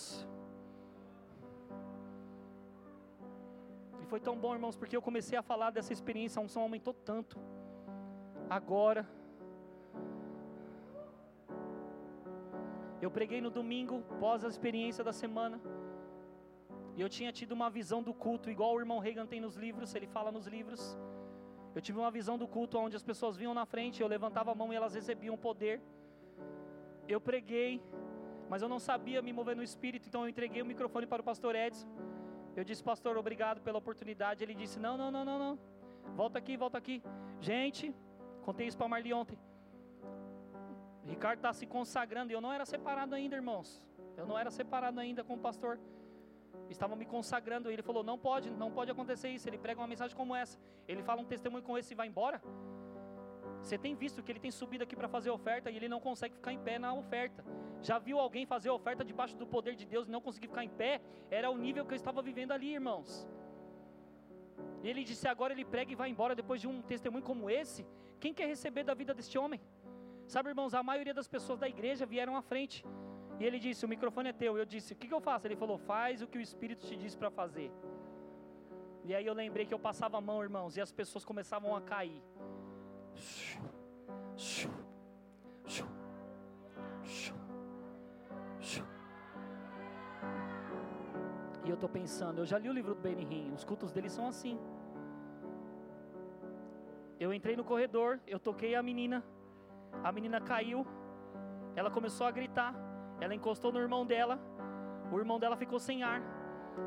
E foi tão bom, irmãos, porque eu comecei a falar dessa experiência, a unção aumentou tanto agora. Eu preguei no domingo, pós a experiência da semana. E eu tinha tido uma visão do culto, igual o irmão Reagan tem nos livros, ele fala nos livros. Eu tive uma visão do culto onde as pessoas vinham na frente, eu levantava a mão e elas recebiam poder. Eu preguei, mas eu não sabia me mover no espírito, então eu entreguei o microfone para o pastor Edson. Eu disse, pastor, obrigado pela oportunidade. Ele disse, não, não, não, não, não. Volta aqui, volta aqui. Gente, Contei isso para Marli ontem. Ricardo está se consagrando e eu não era separado ainda, irmãos. Eu não era separado ainda com o pastor. Estava me consagrando e ele falou: Não pode, não pode acontecer isso. Ele prega uma mensagem como essa. Ele fala um testemunho como esse e vai embora. Você tem visto que ele tem subido aqui para fazer oferta e ele não consegue ficar em pé na oferta. Já viu alguém fazer oferta debaixo do poder de Deus e não conseguir ficar em pé? Era o nível que eu estava vivendo ali, irmãos. E ele disse: agora ele prega e vai embora depois de um testemunho como esse. Quem quer receber da vida deste homem? Sabe, irmãos, a maioria das pessoas da igreja vieram à frente. E ele disse: O microfone é teu. Eu disse: O que, que eu faço? Ele falou: Faz o que o Espírito te diz para fazer. E aí eu lembrei que eu passava a mão, irmãos, e as pessoas começavam a cair. E eu estou pensando, eu já li o livro do Benny os cultos dele são assim. Eu entrei no corredor, eu toquei a menina, a menina caiu, ela começou a gritar, ela encostou no irmão dela, o irmão dela ficou sem ar,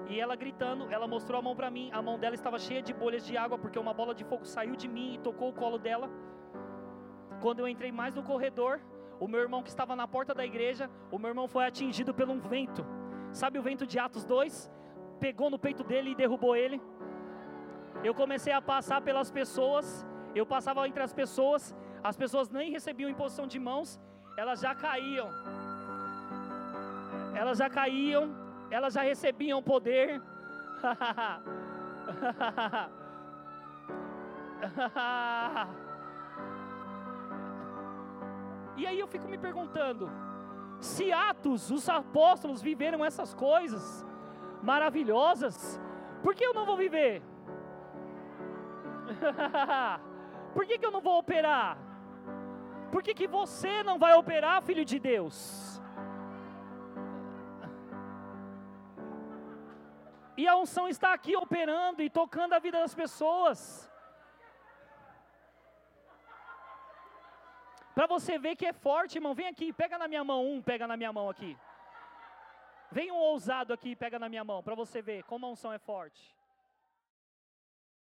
e ela gritando, ela mostrou a mão para mim, a mão dela estava cheia de bolhas de água, porque uma bola de fogo saiu de mim e tocou o colo dela. Quando eu entrei mais no corredor, o meu irmão que estava na porta da igreja, o meu irmão foi atingido por um vento. Sabe o vento de Atos 2? Pegou no peito dele e derrubou ele. Eu comecei a passar pelas pessoas eu passava entre as pessoas, as pessoas nem recebiam imposição de mãos, elas já caíam. Elas já caíam, elas já recebiam poder. [LAUGHS] e aí eu fico me perguntando: se Atos, os apóstolos viveram essas coisas maravilhosas, por que eu não vou viver? [LAUGHS] Por que, que eu não vou operar? Por que, que você não vai operar, filho de Deus? E a unção está aqui operando e tocando a vida das pessoas. Para você ver que é forte, irmão. Vem aqui, pega na minha mão um, pega na minha mão aqui. Vem um ousado aqui e pega na minha mão, para você ver como a unção é forte.